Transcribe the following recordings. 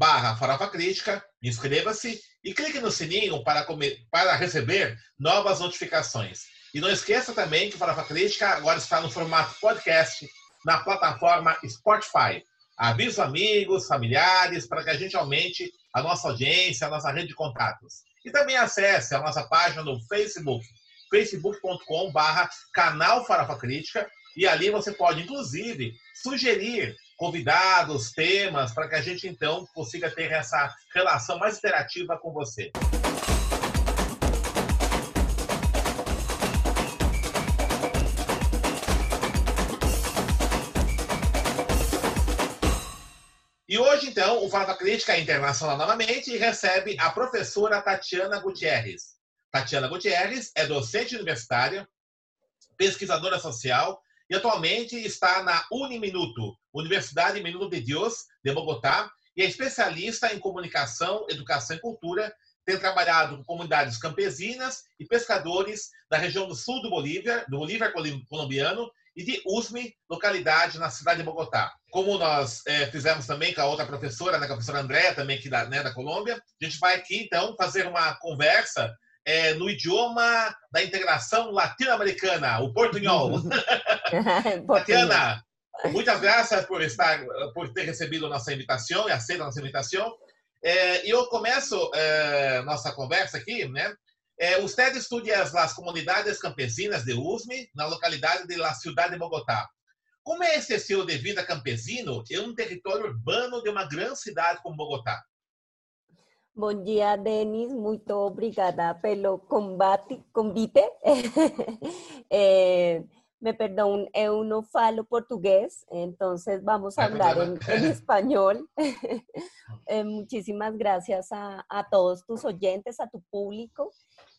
barra Farofa Crítica, inscreva-se e clique no sininho para, para receber novas notificações. E não esqueça também que Farofa Crítica agora está no formato podcast na plataforma Spotify. Avise amigos, familiares, para que a gente aumente a nossa audiência, a nossa rede de contatos. E também acesse a nossa página no Facebook, facebook.com barra canal Farofa Crítica, e ali você pode, inclusive, sugerir convidados, temas, para que a gente então consiga ter essa relação mais interativa com você. E hoje, então, o Fala Crítica internacional novamente recebe a professora Tatiana Gutierrez. Tatiana Gutierrez é docente universitária, pesquisadora social e atualmente está na Uniminuto, Universidade Minuto de Deus, de Bogotá, e é especialista em comunicação, educação e cultura, tem trabalhado com comunidades campesinas e pescadores da região do sul do Bolívia, do Bolívar colombiano, e de Usme, localidade na cidade de Bogotá. Como nós é, fizemos também com a outra professora, né, a professora Andréa, também aqui da, né, da Colômbia, a gente vai aqui, então, fazer uma conversa é, no idioma da integração latino-americana, o portunhol. Tatiana, muitas graças por estar, por ter recebido nossa invitação e aceito nossa invitação. É, eu começo é, nossa conversa aqui, né? É, usted estudia as comunidades campesinas de Usme, na localidade de la Ciudad de Bogotá. Como é esse estilo de vida campesino em um território urbano de uma grande cidade como Bogotá? Bom dia, Denis. Muito obrigada pelo combate, convite. eh, me perdón, eu no falo portugués, entonces vamos a hablar en, en español. eh, muchísimas gracias a, a, todos tus oyentes, a tu público.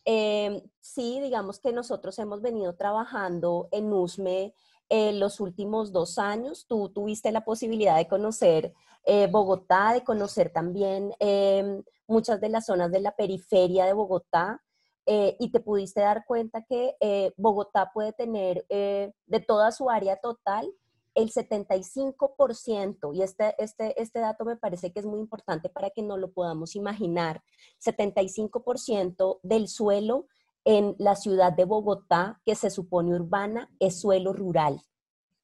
Eh, sí, digamos que nosotros hemos venido trabajando en USME eh, los últimos dos años. Tú tuviste la posibilidad de conocer eh, Bogotá, de conocer también eh, muchas de las zonas de la periferia de Bogotá. Eh, y te pudiste dar cuenta que eh, Bogotá puede tener eh, de toda su área total el 75%, y este, este, este dato me parece que es muy importante para que no lo podamos imaginar, 75% del suelo en la ciudad de Bogotá, que se supone urbana, es suelo rural.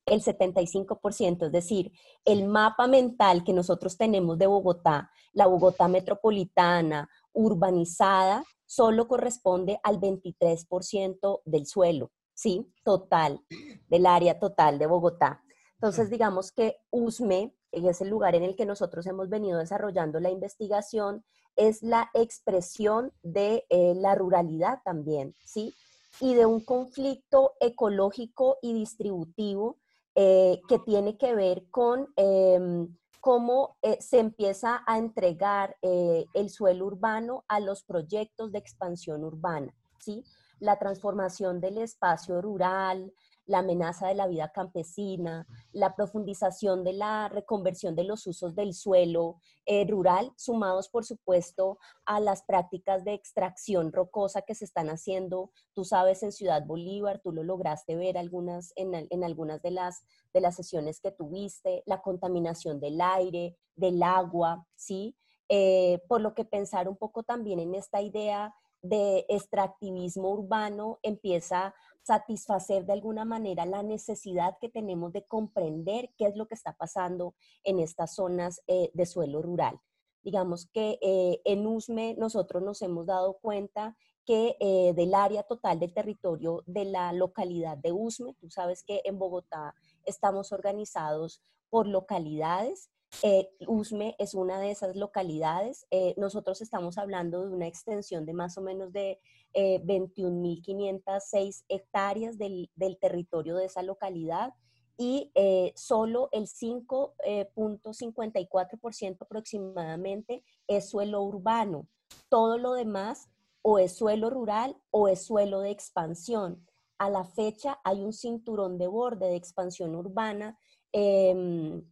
El 75%, es decir, el mapa mental que nosotros tenemos de Bogotá, la Bogotá metropolitana, urbanizada, solo corresponde al 23% del suelo, ¿sí? Total, del área total de Bogotá. Entonces, digamos que USME, es el lugar en el que nosotros hemos venido desarrollando la investigación, es la expresión de eh, la ruralidad también, ¿sí? Y de un conflicto ecológico y distributivo eh, que tiene que ver con eh, cómo eh, se empieza a entregar el suelo urbano a los proyectos de expansión urbana, ¿sí? La transformación del espacio rural, la amenaza de la vida campesina, la profundización de la reconversión de los usos del suelo eh, rural, sumados por supuesto a las prácticas de extracción rocosa que se están haciendo, tú sabes, en Ciudad Bolívar, tú lo lograste ver algunas, en, en algunas de las, de las sesiones que tuviste, la contaminación del aire, del agua, ¿sí? Eh, por lo que pensar un poco también en esta idea de extractivismo urbano empieza satisfacer de alguna manera la necesidad que tenemos de comprender qué es lo que está pasando en estas zonas eh, de suelo rural. Digamos que eh, en USME nosotros nos hemos dado cuenta que eh, del área total del territorio de la localidad de USME, tú sabes que en Bogotá estamos organizados por localidades, eh, Usme es una de esas localidades. Eh, nosotros estamos hablando de una extensión de más o menos de eh, 21.506 hectáreas del, del, territorio de esa localidad y solo el 5.54% aproximadamente es suelo urbano. Todo lo demás o es suelo rural o es suelo de expansión. A la fecha hay un cinturón de borde de expansión urbana em,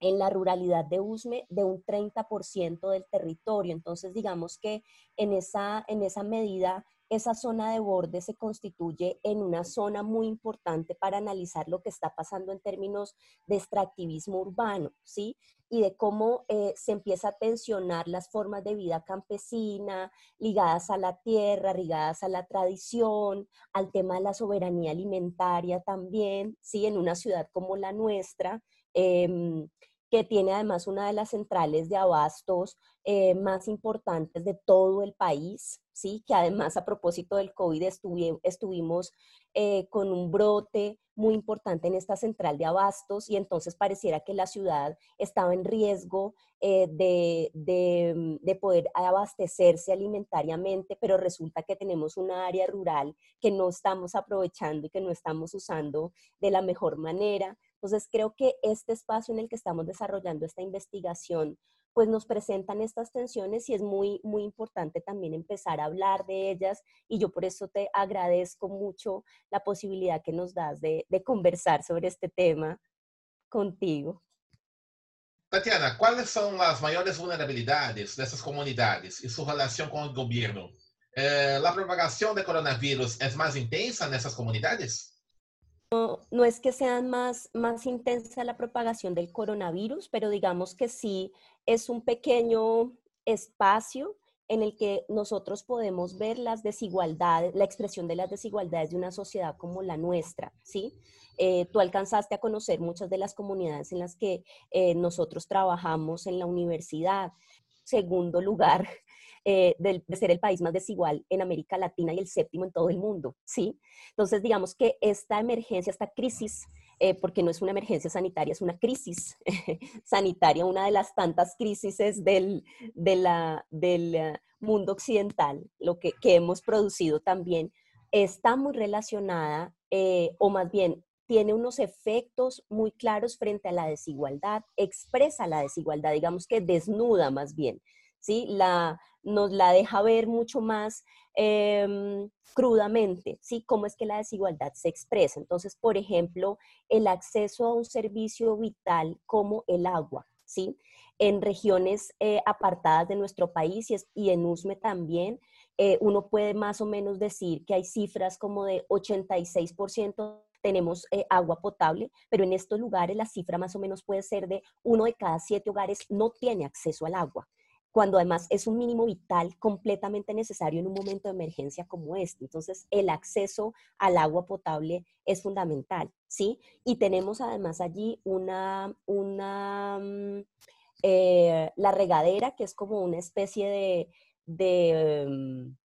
en la ruralidad de Usme de un 30% del territorio. Entonces, digamos que en esa, en esa medida esa zona de borde se constituye en una zona muy importante para analizar lo que está pasando en términos de extractivismo urbano, ¿sí? Y de cómo eh, se empieza a tensionar las formas de vida campesina, ligadas a la tierra, ligadas a la tradición, al tema de la soberanía alimentaria también, ¿sí? En una ciudad como la nuestra. Em, que tiene además una de las centrales de abastos eh, más importantes de todo el país, ¿sí? que además a propósito del COVID estuvimos eh, con un brote muy importante en esta central de abastos y entonces pareciera que la ciudad estaba en riesgo eh, de, de, poder abastecerse alimentariamente, pero resulta que tenemos una área rural que no estamos aprovechando y que no estamos usando de la mejor manera. Entonces creo que este espacio en el que estamos desarrollando esta investigación pues nos presentan estas tensiones y es muy, muy importante también empezar a hablar de ellas y yo por eso te agradezco mucho la posibilidad que nos das de, de conversar sobre este tema contigo. Tatiana, ¿cuáles son las mayores vulnerabilidades de estas comunidades y su relación con el gobierno? Eh, ¿La propagación de coronavirus es más intensa en esas comunidades? No, es que sea más, más intensa la propagación del coronavirus, pero digamos que sí es un pequeño espacio en el que nosotros podemos ver las desigualdades, la expresión de las desigualdades de una sociedad como la nuestra, ¿sí? Eh, tú alcanzaste a conocer muchas de las comunidades en las que eh, nosotros trabajamos en la universidad. Segundo lugar, eh, de, ser el país más desigual en América Latina y el séptimo en todo el mundo, ¿sí? Entonces, digamos que esta emergencia, esta crisis, eh, porque no es una emergencia sanitaria, es una crisis sanitaria, una de las tantas crisis del, del eh, mundo occidental, lo que, hemos producido también, está muy relacionada, o más bien tiene unos efectos muy claros frente a la desigualdad, expresa la desigualdad, digamos que desnuda más bien, ¿sí? La, nos la deja ver mucho más em, crudamente, ¿sí? Cómo es que la desigualdad se expresa. Entonces, por ejemplo, el acceso a un servicio vital como el agua, ¿sí? En regiones eh, apartadas de nuestro país y, y en USME también, eh, uno puede más o menos decir que hay cifras como de 86% tenemos eh, agua potable, pero en estos lugares la cifra más o menos puede ser de uno de cada siete hogares no tiene acceso al agua cuando además es un mínimo vital completamente necesario en un momento de emergencia como este. Entonces, el acceso al agua potable es fundamental, ¿sí? Y tenemos además allí una, una mm, eh, la regadera, que es como una especie de, de em,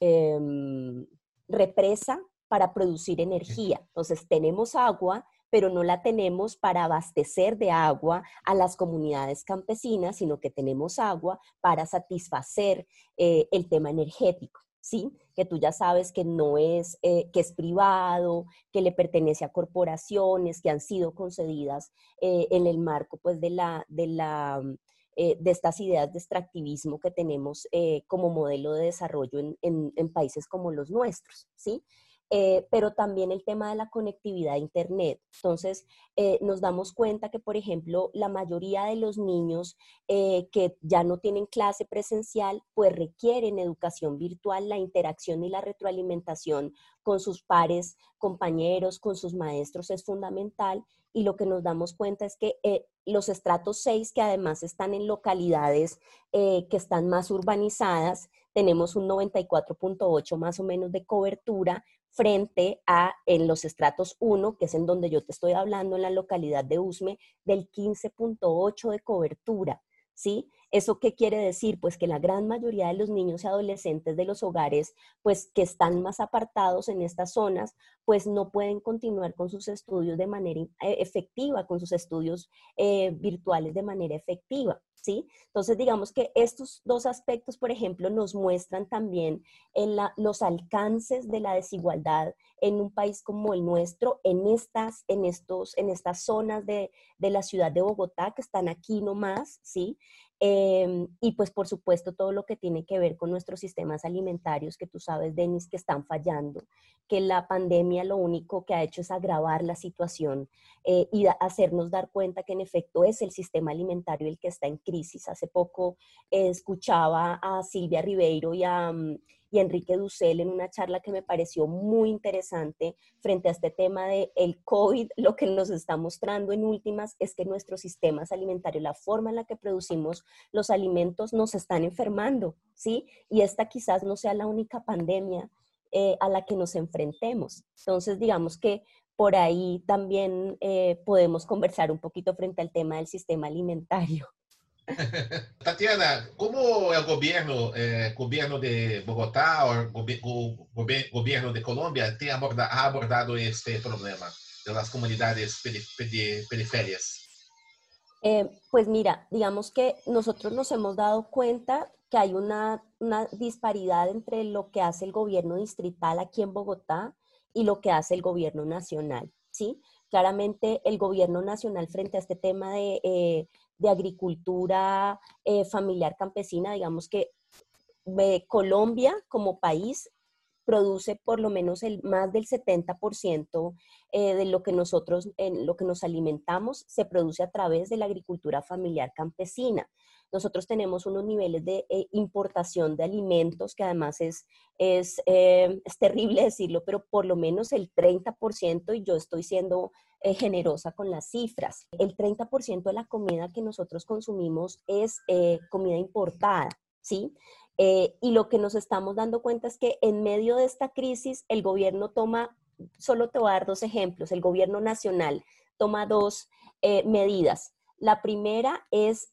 em, represa para producir energía. Entonces, tenemos agua, pero no la tenemos para abastecer de agua a las comunidades campesinas, sino que tenemos agua para satisfacer eh, el tema energético. ¿sí? Que tú ya sabes que no es, eh, que es privado, que le pertenece a corporaciones que han sido concedidas eh, en el marco, pues, de la, de la, de estas ideas de extractivismo que tenemos como modelo de desarrollo en, en, en, países como los nuestros, ¿sí? Eh, pero también el tema de la conectividad a Internet. Entonces, eh, nos damos cuenta que, por ejemplo, la mayoría de los niños eh, que ya no tienen clase presencial, pues requieren educación virtual, la interacción y la retroalimentación con sus pares, compañeros, con sus maestros es fundamental. Y lo que nos damos cuenta es que los estratos 6, que además están en localidades que están más urbanizadas, tenemos un 94.8 más o menos de cobertura, frente a en los estratos 1, que es en donde yo te estoy hablando, en la localidad de Usme, del 15.8 de cobertura. ¿sí? ¿Eso qué quiere decir? Pues que la gran mayoría de los niños y adolescentes de los hogares, pues que están más apartados en estas zonas, pues no pueden continuar con sus estudios de manera eh, efectiva, con sus estudios eh, virtuales de manera efectiva. ¿Sí? Entonces, digamos que estos dos aspectos, por ejemplo, nos muestran también en los alcances de la desigualdad en un país como el nuestro, en estas, en estos, en estas zonas de, de la ciudad de Bogotá que están aquí nomás, ¿sí? Em, y pues por supuesto todo lo que tiene que ver con nuestros sistemas alimentarios, que tú sabes, Denis, que están fallando, que la pandemia lo único que ha hecho es agravar la situación eh, y hacernos dar cuenta que en efecto es el sistema alimentario el que está en crisis. Hace poco eh, escuchaba a Silvia Ribeiro y a... Mm, y Enrique Dussel en una charla que me pareció muy interesante frente a este tema de el COVID, lo que nos está mostrando en últimas es que nuestros sistemas alimentarios, la forma en la que producimos los alimentos nos están enfermando, ¿sí? Y esta quizás no sea la única pandemia eh, a la que nos enfrentemos. Entonces, digamos que por ahí también eh, podemos conversar un poquito frente al tema del sistema alimentario. Tatiana, ¿cómo el gobierno, eh, gobierno de Bogotá o el gobierno de Colombia te ha abordado este problema de las comunidades periféricas? Eh, pues mira, digamos que nosotros nos hemos dado cuenta que hay una, una disparidad entre lo que hace el gobierno distrital aquí en Bogotá y lo que hace el gobierno nacional, ¿sí? Claramente el gobierno nacional frente a este tema de eh, de agricultura eh, familiar campesina, digamos que eh, Colombia como país produce por lo menos el, más del 70% eh, de lo que nosotros, en lo que nos alimentamos, se produce a través de la agricultura familiar campesina. Nosotros tenemos unos niveles de importación de alimentos que además es, es, es terrible decirlo, pero por lo menos el 30%, y yo estoy siendo eh, generosa con las cifras. El 30% de la comida que nosotros consumimos es eh, comida importada, ¿sí? Eh, y lo que nos estamos dando cuenta es que en medio de esta crisis el gobierno toma, solo te voy a dar dos ejemplos, el gobierno nacional toma dos medidas. La primera es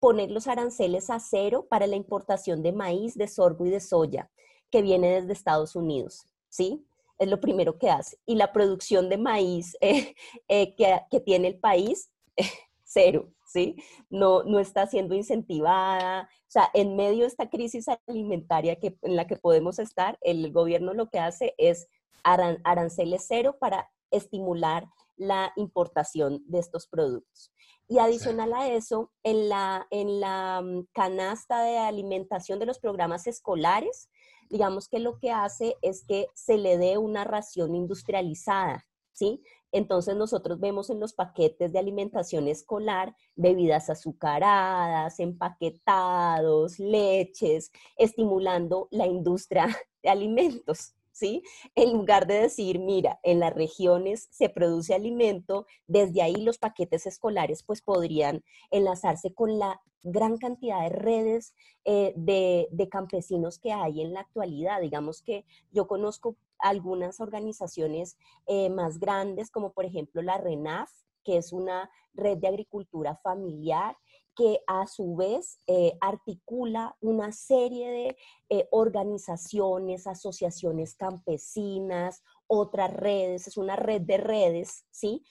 poner los aranceles a cero para la importación de maíz, de sorgo y de soya que viene desde Estados Unidos, ¿sí? Es lo primero que hace. Y la producción de maíz eh, eh, que, tiene el país, cero, ¿sí? No, no está siendo incentivada. O sea, en medio de esta crisis alimentaria que, en la que podemos estar, el gobierno lo que hace es aranceles cero para estimular la importación de estos productos. Y adicional a eso, en la, en la mm, canasta de alimentación de los programas escolares, digamos que lo que hace es que se le dé una ración industrializada, ¿sí? Entonces nosotros vemos en los paquetes de alimentación escolar bebidas azucaradas, empaquetados, leches, estimulando la industria de alimentos. ¿Sí? En lugar de decir, mira, en las regiones se produce alimento, desde ahí los paquetes escolares pues podrían enlazarse con la gran cantidad de redes eh, de, campesinos que hay en la actualidad. Digamos que yo conozco algunas organizaciones eh, más grandes, como por ejemplo la RENAF, que es una red de agricultura familiar que a su vez eh, articula una serie de organizaciones, asociaciones campesinas, otras redes, es una red de redes, ¿sí?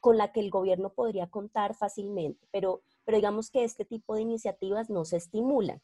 con la que el gobierno podría contar fácilmente, pero pero digamos que este tipo de iniciativas no se estimulan.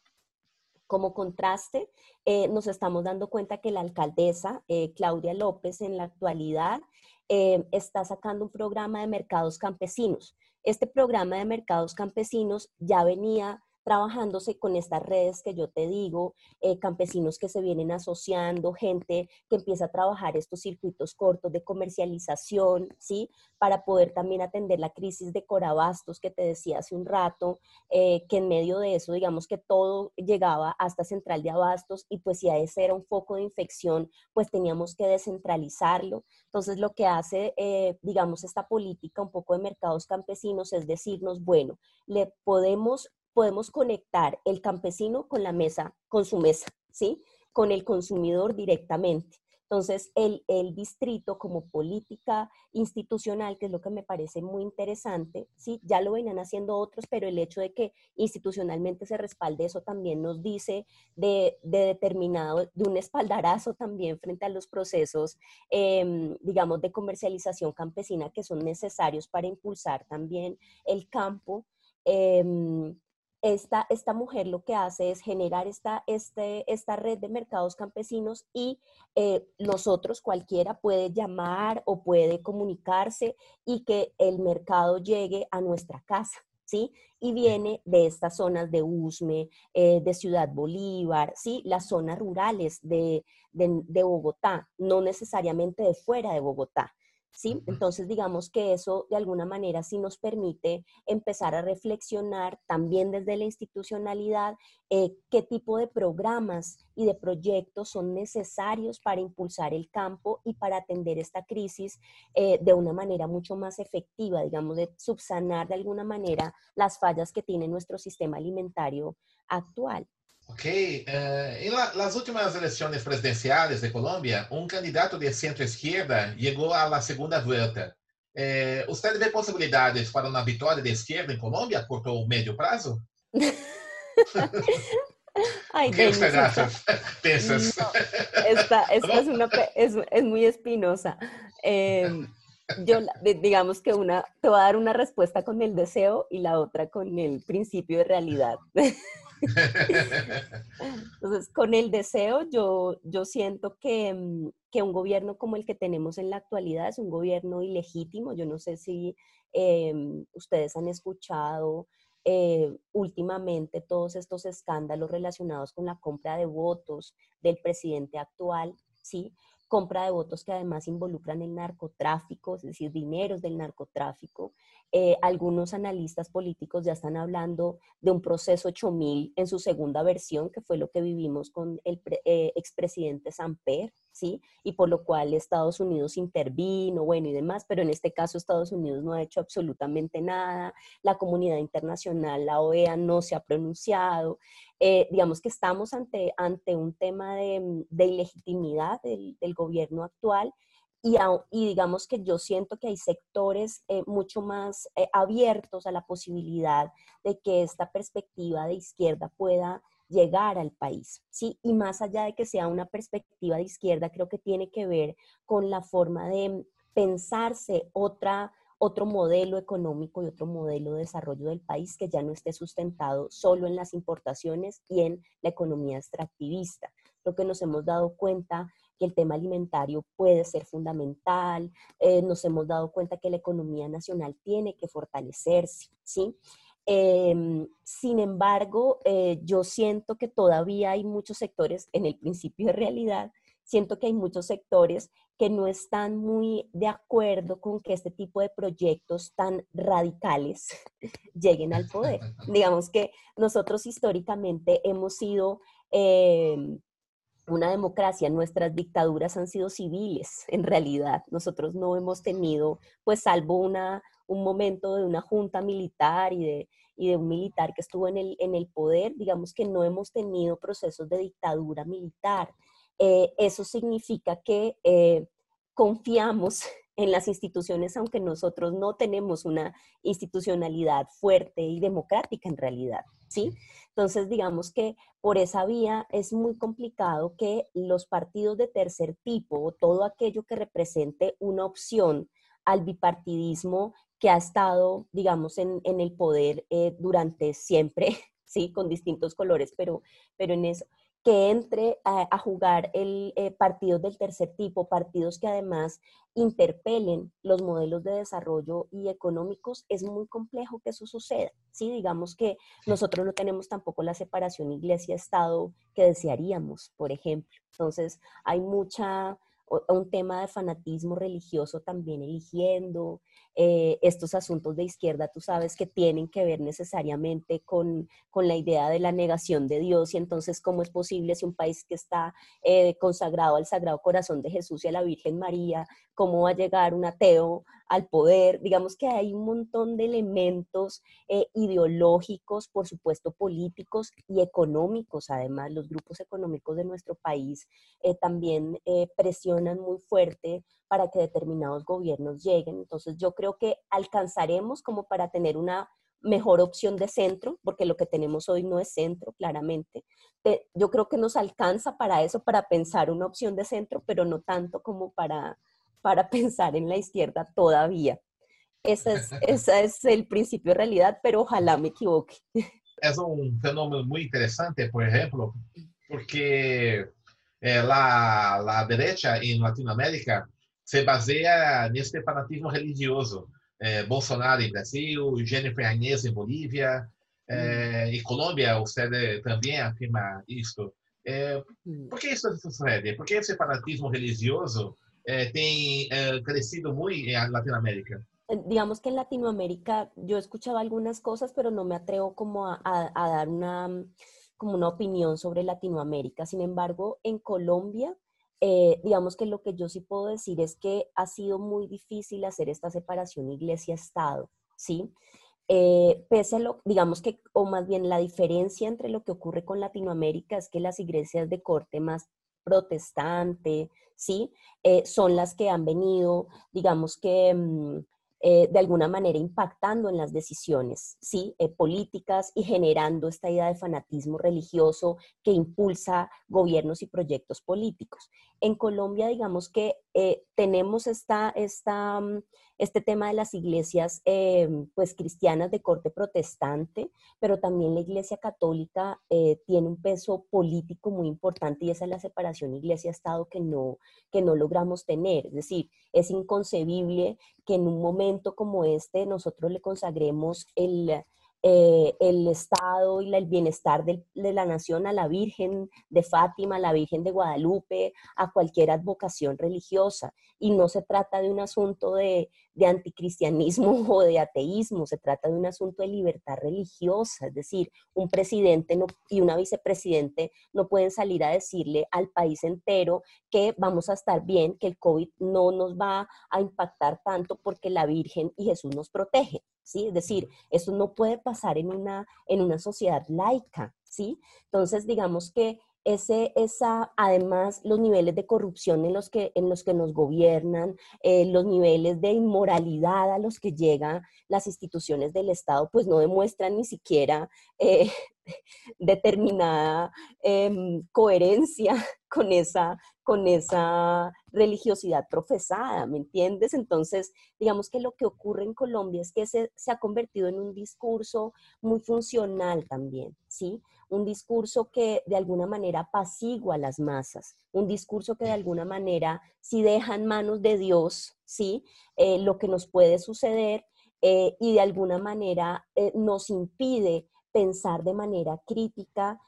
Como contraste, eh, nos estamos dando cuenta que la alcaldesa eh, Claudia López en la actualidad eh, está sacando un programa de mercados campesinos. Este programa de mercados campesinos ya venía trabajándose con estas redes que yo te digo, eh, campesinos que se vienen asociando, gente que empieza a trabajar estos circuitos cortos de comercialización, ¿sí? Para poder también atender la crisis de corabastos que te decía hace un rato, eh, que en medio de eso, digamos que todo llegaba hasta central de abastos y pues si a ese era un foco de infección, pues teníamos que descentralizarlo. Entonces lo que hace, eh, digamos, esta política un poco de mercados campesinos es decirnos, bueno, le podemos podemos conectar el campesino con la mesa, con su mesa, ¿sí? Con el consumidor directamente. Entonces, el, el, distrito como política institucional, que es lo que me parece muy interesante, ¿sí? ya lo venían haciendo otros, pero el hecho de que institucionalmente se respalde eso también nos dice de, de determinado, de un espaldarazo también frente a los procesos, em, digamos, de comercialización campesina que son necesarios para impulsar también el campo. Em, esta, esta mujer lo que hace es generar esta, este, esta red de mercados campesinos y eh, nosotros, cualquiera, puede llamar o puede comunicarse y que el mercado llegue a nuestra casa. ¿Sí? Y viene de estas zonas de Usme, eh, de Ciudad Bolívar, ¿sí? Las zonas rurales de, de Bogotá, no necesariamente de fuera de Bogotá. ¿Sí? Entonces, digamos que eso de alguna manera sí nos permite empezar a reflexionar también desde la institucionalidad eh, qué tipo de programas y de proyectos son necesarios para impulsar el campo y para atender esta crisis eh, de una manera mucho más efectiva, digamos, de subsanar de alguna manera las fallas que tiene nuestro sistema alimentario actual. Ok. Uh, em la, las últimas eleições presidenciais de Colômbia, um candidato de centro-esquerda chegou à segunda volta. Eh, ¿Usted vê possibilidades para uma vitória de esquerda em Colômbia a curto ou médio prazo? Ay, ¿Qué usted piensas? No, esta, esta es, una, es, es, muy espinosa. Eh, yo, digamos que una, te voy a dar una respuesta con el deseo y la otra con el principio de realidad. Entonces, con el deseo, yo, yo siento que, mm, que, un gobierno como el que tenemos en la actualidad es un gobierno ilegítimo. Yo no sé si em, ustedes han escuchado eh, últimamente todos estos escándalos relacionados con la compra de votos del presidente actual, ¿sí? Compra de votos que además involucran el narcotráfico, es decir, dineros del narcotráfico. Eh, algunos analistas políticos ya están hablando de un proceso 8000 en su segunda versión, que fue lo que vivimos con el eh, expresidente Samper, ¿sí? Y por lo cual Estados Unidos intervino, bueno, y demás, pero en este caso Estados Unidos no ha hecho absolutamente nada, la comunidad internacional, la OEA no se ha pronunciado, eh, digamos que estamos ante, ante un tema de, de ilegitimidad del, del gobierno actual y, digamos que yo siento que hay sectores eh, mucho más eh, abiertos a la posibilidad de que esta perspectiva de izquierda pueda llegar al país, ¿sí? Y más allá de que sea una perspectiva de izquierda, creo que tiene que ver con la forma de pensarse otra, otro modelo económico y otro modelo de desarrollo del país que ya no esté sustentado solo en las importaciones y en la economía extractivista. Lo que nos hemos dado cuenta que el tema alimentario puede ser fundamental, eh, nos hemos dado cuenta que la economía nacional tiene que fortalecerse, ¿sí? Em, sin embargo, eh, yo siento que todavía hay muchos sectores, en el principio de realidad, siento que hay muchos sectores que no están muy de acuerdo con que este tipo de proyectos tan radicales lleguen al poder. Digamos que nosotros históricamente hemos sido em, una democracia, nuestras dictaduras han sido civiles, en realidad. Nosotros no hemos tenido, pues salvo una, un momento de una junta militar y de, y de un militar que estuvo en el, en el poder, digamos que no hemos tenido procesos de dictadura militar. Eh, eso significa que eh, confiamos en las instituciones, aunque nosotros no tenemos una institucionalidad fuerte y democrática en realidad, ¿sí? Entonces, digamos que por esa vía es muy complicado que los partidos de tercer tipo o todo aquello que represente una opción al bipartidismo que ha estado, digamos, en, el poder eh, durante siempre, ¿sí? Con distintos colores, pero, pero en eso, que entre a, jugar el eh, partidos del tercer tipo, partidos que además interpelen los modelos de desarrollo y económicos, es muy complejo que eso suceda. ¿sí? Digamos que nosotros no tenemos tampoco la separación iglesia-estado que desearíamos, por ejemplo. Entonces, hay mucha un tema de fanatismo religioso también eligiendo, eh, estos asuntos de izquierda, tú sabes que tienen que ver necesariamente con, con, la idea de la negación de Dios y entonces cómo es posible si un país que está eh, consagrado al Sagrado Corazón de Jesús y a la Virgen María, cómo va a llegar un ateo al poder. Digamos que hay un montón de elementos eh, ideológicos, por supuesto políticos y económicos. Además, los grupos económicos de nuestro país eh, también eh, presionan muy fuerte para que determinados gobiernos lleguen. Entonces, yo creo que alcanzaremos como para tener una mejor opción de centro, porque lo que tenemos hoy no es centro, claramente. Yo creo que nos alcanza para eso, para pensar una opción de centro, pero no tanto como para, para pensar en la izquierda todavía. Ese es, ese es el principio de realidad, pero ojalá me equivoque. Es un fenómeno muy interesante, por ejemplo, porque eh, la, la derecha en Latinoamérica se basea en este fanatismo religioso. é, Bolsonaro em Brasil, Jennifer Agnès em Bolívia, é, e Colômbia, você também afirma isso. É, por que isso sucede? Por que esse fanatismo religioso é, tem é, crescido muito em Latinoamérica? digamos que en Latinoamérica yo he escuchado algunas cosas, pero no me atrevo como a, a, a, dar una, como una opinión sobre Latinoamérica. Sin embargo, en Colombia eh, digamos que lo que yo sí puedo decir es que ha sido muy difícil hacer esta separación iglesia-estado, ¿sí? Eh, pese a lo, digamos que, o más bien la diferencia entre lo que ocurre con Latinoamérica es que las iglesias de corte más protestante, ¿sí? Eh, son las que han venido, digamos que... Mm, eh, de alguna manera impactando en las decisiones ¿sí? Eh, políticas y generando esta idea de fanatismo religioso que impulsa gobiernos y proyectos políticos. En Colombia, digamos que eh, tenemos esta, mm, este tema de las iglesias pues, cristianas de corte protestante, pero también la iglesia católica tiene un peso político muy importante y esa es la separación iglesia-estado que no, que no logramos tener. Es decir, es inconcebible que en un momento como este nosotros le consagremos el, eh, el Estado y el bienestar de, la nación a la Virgen de Fátima, a la Virgen de Guadalupe, a cualquier advocación religiosa. Y no se trata de un asunto de, de anticristianismo o de ateísmo, se trata de un asunto de libertad religiosa. Es decir, un presidente y una vicepresidente no pueden salir a decirle al país entero que vamos a estar bien, que el COVID no nos va a impactar tanto porque la Virgen y Jesús nos protegen. ¿sí? Es decir, eso no puede pasar en una, en una sociedad laica, ¿sí? Entonces, digamos que ese, esa, además, los niveles de corrupción en los que, en los que nos gobiernan, eh, los niveles de inmoralidad a los que llegan las instituciones del Estado, pues no demuestran ni siquiera eh, determinada em, coherencia con esa, con esa religiosidad profesada, ¿me entiendes? Entonces, digamos que lo que ocurre en Colombia es que se, se ha convertido en un discurso muy funcional también, ¿sí? Un discurso que de alguna manera apacigua a las masas, un discurso que de alguna manera, si deja en manos de Dios, ¿sí? Eh, lo que nos puede suceder eh, y de alguna manera eh, nos impide pensar de manera crítica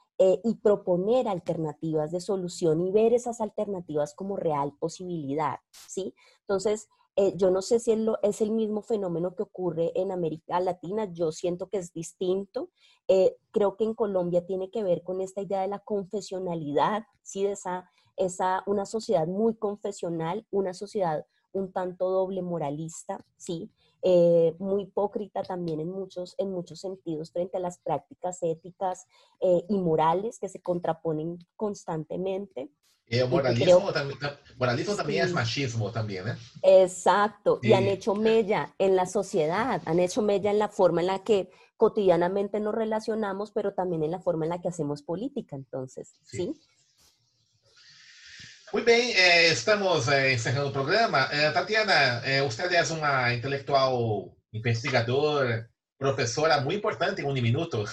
y proponer alternativas de solución y ver esas alternativas como real posibilidad, ¿sí? Entonces, eh, yo no sé si es, el mismo fenómeno que ocurre en América Latina, yo siento que es distinto. Eh, creo que en Colombia tiene que ver con esta idea de la confesionalidad, ¿sí? esa, esa, una sociedad muy confesional, una sociedad un tanto doble moralista, ¿sí? Eh, muy hipócrita también en muchos, en muchos sentidos frente a las prácticas éticas y morales que se contraponen constantemente. El moralismo, también, moralismo también es machismo también, ¿eh? Exacto, y han hecho mella en la sociedad, han hecho mella en la forma en la que cotidianamente nos relacionamos, pero también en la forma en la que hacemos política, entonces, ¿sí? Muy bien, eh, estamos eh, encerrando el programa. Eh, Tatiana, eh, usted es una intelectual investigadora, professora muito importante em um minuto.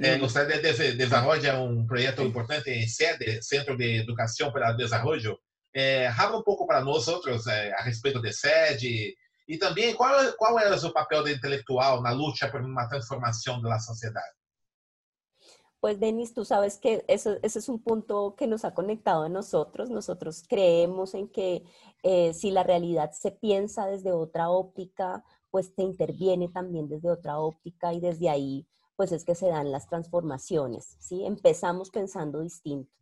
é, usted desenvolve um projeto importante em SEDE, Centro de Educação para o Desenvolvimento. É, habla um pouco para nós outros é, a respeito de SEDE e também qual, qual é o papel do intelectual na luta por uma transformação da sociedade. Pues Denis, tú sabes que eso, ese es un punto que nos ha conectado a nosotros. Nosotros creemos en que eh, si la realidad se piensa desde otra óptica, pues te interviene también desde otra óptica y desde ahí pues es que se dan las transformaciones, ¿sí? Empezamos pensando distinto.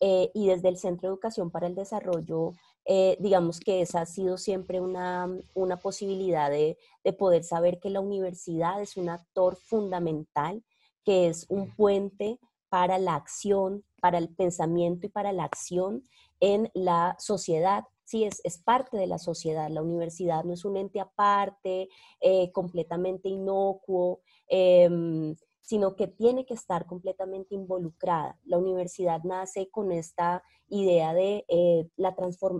Eh, y desde el Centro de Educación para el Desarrollo eh, digamos que esa ha sido siempre una, una posibilidad de, de, poder saber que la universidad es un actor fundamental, que es un puente para la acción, para el pensamiento y para la acción en la sociedad. Sí, es, es parte de la sociedad. La universidad no es un ente aparte, eh, completamente inocuo. Em, sino que tiene que estar completamente involucrada. La universidad nace con esta idea de, eh, la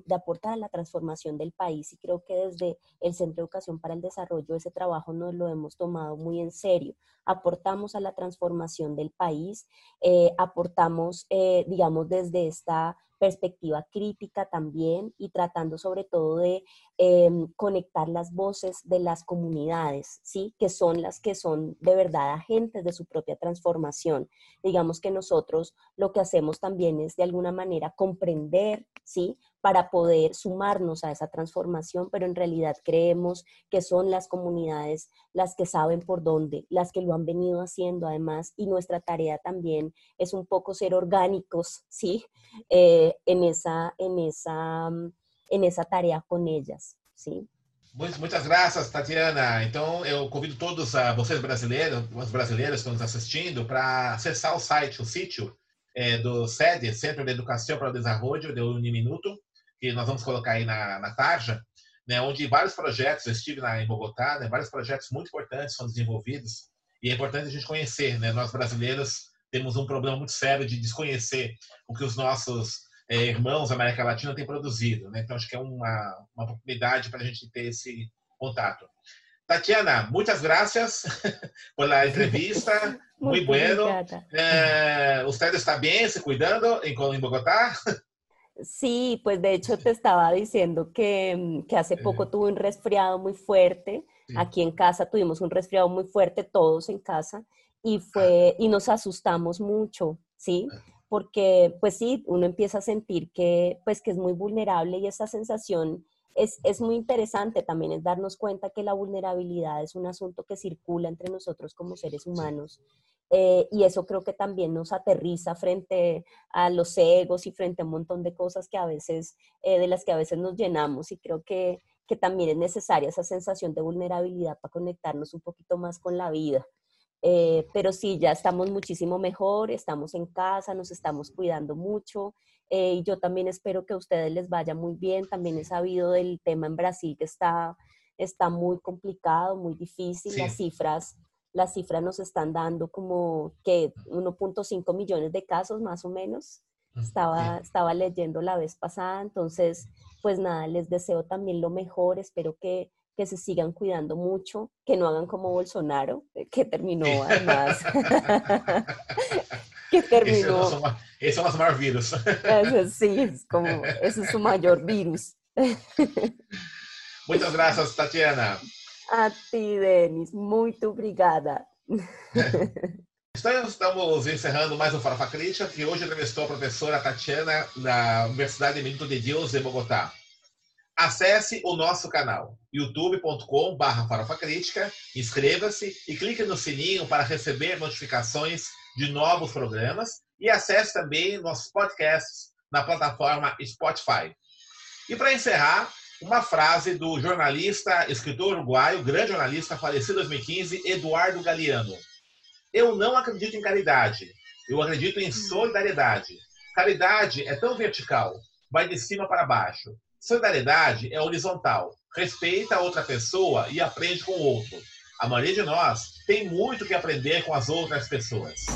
de aportar a la transformación del país y creo que desde el Centro de Educación para el Desarrollo ese trabajo nos lo hemos tomado muy en serio. Aportamos a la transformación del país, eh, aportamos, eh, digamos, desde esta perspectiva crítica también y tratando sobre todo de em, conectar las voces de las comunidades, ¿sí? Que son las que son de verdad agentes de su propia transformación. Digamos que nosotros lo que hacemos también es de alguna manera comprender, ¿sí? Para poder sumarnos a esa transformación, pero en realidad creemos que son las comunidades las que saben por dónde, las que lo han venido haciendo además, y nuestra tarea también es un poco ser orgánicos, ¿sí? Eh, en, esa, en, esa, en esa tarea con ellas, ¿sí? Muitas graças, Tatiana. Então, eu convido todos a vocês brasileiros, os brasileiros que estão nos assistindo, para acessar o site, o sítio é, do SEDE, Centro de Educação para o Desenvolvimento de Uniminuto, que nós vamos colocar aí na, na tarja, né, onde vários projetos, eu estive na, em Bogotá, né, vários projetos muito importantes são desenvolvidos, e é importante a gente conhecer, né, nós brasileiros temos um problema muito sério de desconhecer o que os nossos é, irmãos da América Latina têm produzido, né, então acho que é uma, uma oportunidade para a gente ter esse contato. Tatiana, muchas gracias por la entrevista. Muy, bueno. Eh, ¿Usted está bien, se cuidando en, en Bogotá? Sí, pues de hecho te estaba diciendo que, mm, que hace poco tuve un resfriado muy fuerte. Aquí en casa tuvimos un resfriado muy fuerte, todos en casa, y fue, y nos asustamos mucho, ¿sí? Porque, pues sí, uno empieza a sentir que, pues, que es muy vulnerable y esa sensación es, es, muy interesante también es darnos cuenta que la vulnerabilidad es un asunto que circula entre nosotros como seres humanos eh, y eso creo que también nos aterriza frente a los egos y frente a un montón de cosas que a veces, eh, de las que a veces nos llenamos y creo que, que también es necesaria esa sensación de vulnerabilidad para conectarnos un poquito más con la vida. Eh, pero sí, ya estamos muchísimo mejor, estamos en casa, nos estamos cuidando mucho y yo también espero que a ustedes les vaya muy bien. También he sabido del tema en Brasil que está, está muy complicado, muy difícil, las cifras las cifras nos están dando como que 1.5 millones de casos más o menos. Estaba, estaba leyendo la vez pasada, entonces, pues nada, les deseo también lo mejor, espero que, que se sigan cuidando mucho, que no hagan como Bolsonaro, eh, que terminó además. que terminó. Ese es el virus. Ese, sí, es como, ese es su mayor virus. Muchas gracias, Tatiana. A ti, Denis. Muito obrigada. Estamos encerrando mais um Farofa Crítica, que hoje entrevistou a professora Tatiana da Universidade Minuto de Deus de Bogotá. Acesse o nosso canal youtube.com.br Farofa Crítica, inscreva-se e clique no sininho para receber notificações de novos programas e acesse também nossos podcasts na plataforma Spotify. E para encerrar, uma frase do jornalista, escritor uruguaio, grande jornalista, falecido em 2015, Eduardo Galeano. Eu não acredito em caridade, eu acredito em solidariedade. Caridade é tão vertical, vai de cima para baixo. Solidariedade é horizontal, respeita a outra pessoa e aprende com o outro. A maioria de nós tem muito que aprender com as outras pessoas.